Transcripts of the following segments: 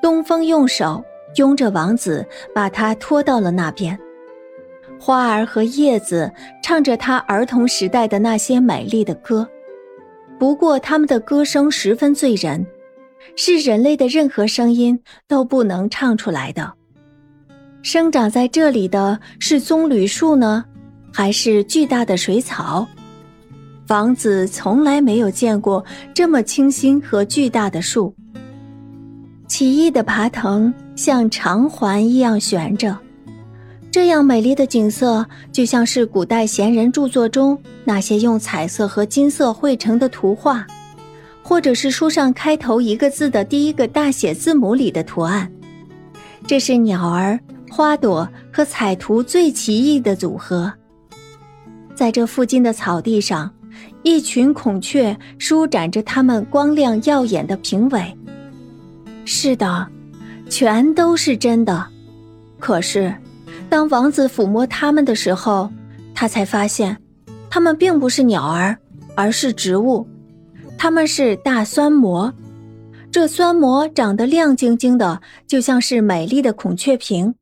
东风用手拥着王子，把他拖到了那边。花儿和叶子唱着他儿童时代的那些美丽的歌，不过他们的歌声十分醉人，是人类的任何声音都不能唱出来的。生长在这里的是棕榈树呢，还是巨大的水草？王子从来没有见过这么清新和巨大的树。奇异的爬藤像长环一样悬着，这样美丽的景色，就像是古代贤人著作中那些用彩色和金色绘成的图画，或者是书上开头一个字的第一个大写字母里的图案。这是鸟儿、花朵和彩图最奇异的组合。在这附近的草地上。一群孔雀舒展着它们光亮耀眼的屏尾。是的，全都是真的。可是，当王子抚摸它们的时候，他才发现，它们并不是鸟儿，而是植物。它们是大酸蘑，这酸蘑长得亮晶晶的，就像是美丽的孔雀屏。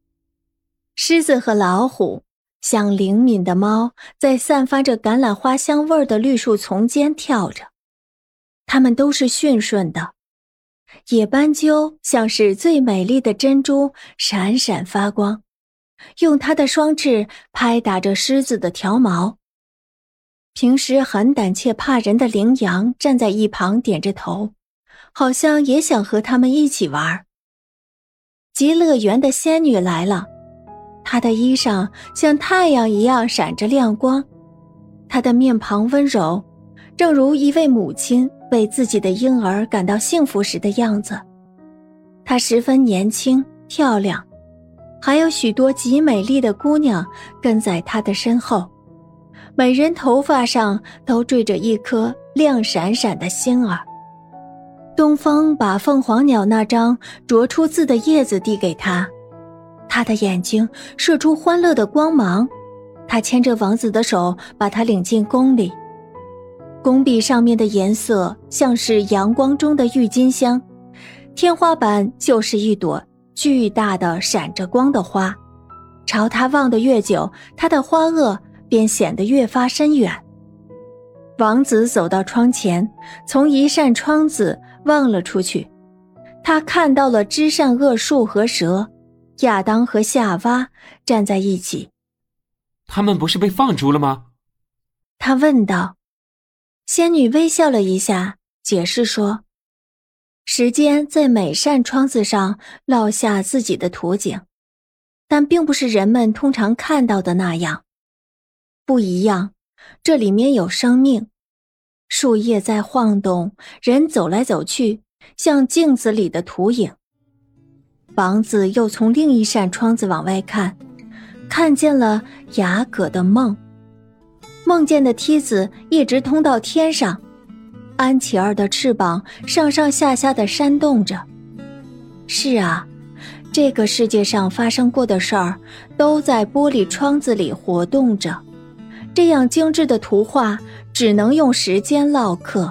狮子和老虎。像灵敏的猫，在散发着橄榄花香味儿的绿树丛间跳着，它们都是驯顺的。野斑鸠像是最美丽的珍珠，闪闪发光，用它的双翅拍打着狮子的条毛。平时很胆怯怕人的羚羊站在一旁，点着头，好像也想和他们一起玩。极乐园的仙女来了。她的衣裳像太阳一样闪着亮光，她的面庞温柔，正如一位母亲为自己的婴儿感到幸福时的样子。她十分年轻漂亮，还有许多极美丽的姑娘跟在她的身后，每人头发上都缀着一颗亮闪闪的星儿。东风把凤凰鸟那张啄出字的叶子递给她。他的眼睛射出欢乐的光芒，他牵着王子的手，把他领进宫里。宫壁上面的颜色像是阳光中的郁金香，天花板就是一朵巨大的闪着光的花。朝他望得越久，他的花萼便显得越发深远。王子走到窗前，从一扇窗子望了出去，他看到了枝善恶树和蛇。亚当和夏娃站在一起，他们不是被放逐了吗？他问道。仙女微笑了一下，解释说：“时间在每扇窗子上烙下自己的图景，但并不是人们通常看到的那样，不一样。这里面有生命，树叶在晃动，人走来走去，像镜子里的图影。”王子又从另一扇窗子往外看，看见了雅葛的梦。梦见的梯子一直通到天上，安琪儿的翅膀上上下下的扇动着。是啊，这个世界上发生过的事儿，都在玻璃窗子里活动着。这样精致的图画，只能用时间唠嗑。